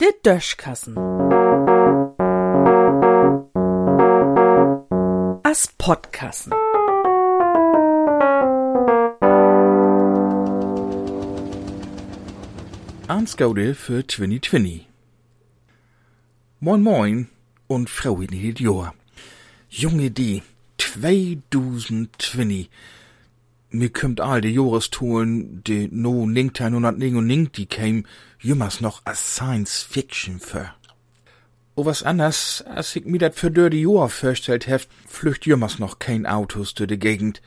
Der Döschkassen. As Podkassen. Armsgaude für 2020. Moin Moin und Frau in Jahr. Junge die, 2020. Mir kümmt all die Jahrestolen, die no 1999 die käm, jümmers noch as Science Fiction für. O was anders, als ich mir dat für dör die Jahr vorstellt heft, flücht jümmers noch kein Autos durch die Gegend.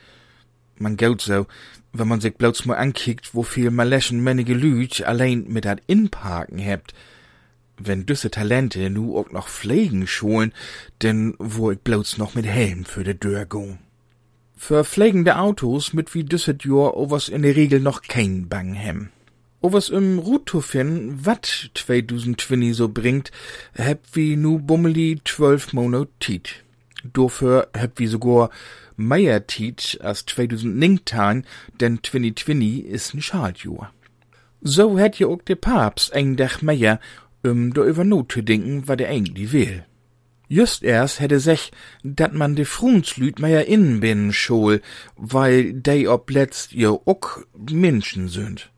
Man geht so, wenn man sich bloß mal ankickt, wo viel Maleschen männige Lüd allein mit dat Inparken hebt. Wenn düsse Talente nu auch noch pflegen schulen, denn wo ich bloß noch mit Helm für de Dörr go. Für pflegende Autos mit wie düsset Jahr o was in der Regel noch kein Bang hem. O was im Rutofin wat 2020 so bringt, heb wie nu bummeli zwölf Monat Tiet. Dafür heb wie sogar mehr Tiet als 2019, denn 2020 is n Schaltjahr. So hätt ja auch de Papst eng Dach mehr, um da über not denken, wat er eigentlich will. Just erst hätte sech, dat man de Frunslüd mehr innen bin schol, weil dei ob letzt ja auch Menschen sind.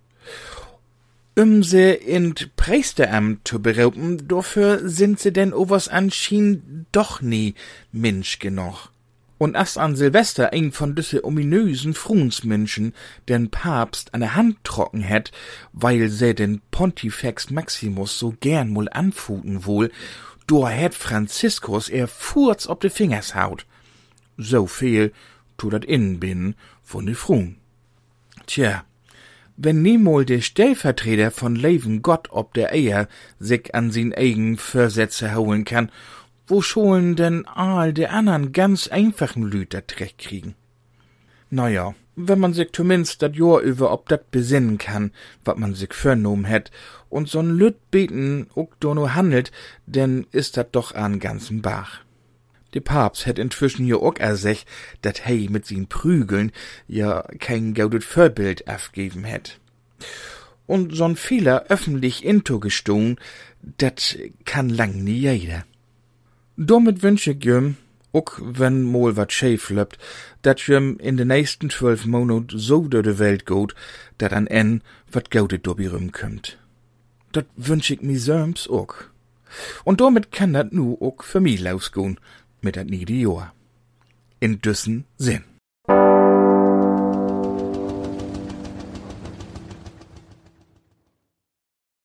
Um se in Priesteramt zu berauben, dafür sind se denn overs anschien doch nie Mensch genug. Und as an Silvester eng von düsse ominösen Frunsmenschen den Papst an der Hand trocken hätt, weil se den Pontifex Maximus so gern mul anfuten wohl, do hätt Franziskus er Furz ob de Fingers haut. So viel tu dat innen bin von de Frun. Tja, wenn niemol der Stellvertreter von Leven Gott ob der Eier sich an sin eigen Versätze hauen kann, wo scholen denn all de andern ganz einfachen Lüter Dreck kriegen? Naja, wenn man sich zumindest dat Jahr über ob dat besinnen kann, wat man sich vernommen hätt, und so'n Lüt beten ook dono handelt, denn ist dat doch an ganzen Bach. De Papst hätt inzwischen ja ook ersech, dat hey mit sin Prügeln ja kein gaudet Vorbild aufgeben hätt. Und so'n Fehler öffentlich into gestohn, dat kann lang nie jeder. Damit wünsch ich ook wenn mol wat schäf löppt, dat jem in de nächsten zwölf Monat so durch de Welt geht, dat an en wat gaudet dobi kümmt. Dat wünsch ich mi söms ook. Und damit kann dat nu ook für mi losgehen mit dat niede Jahr. In düssen Sinn.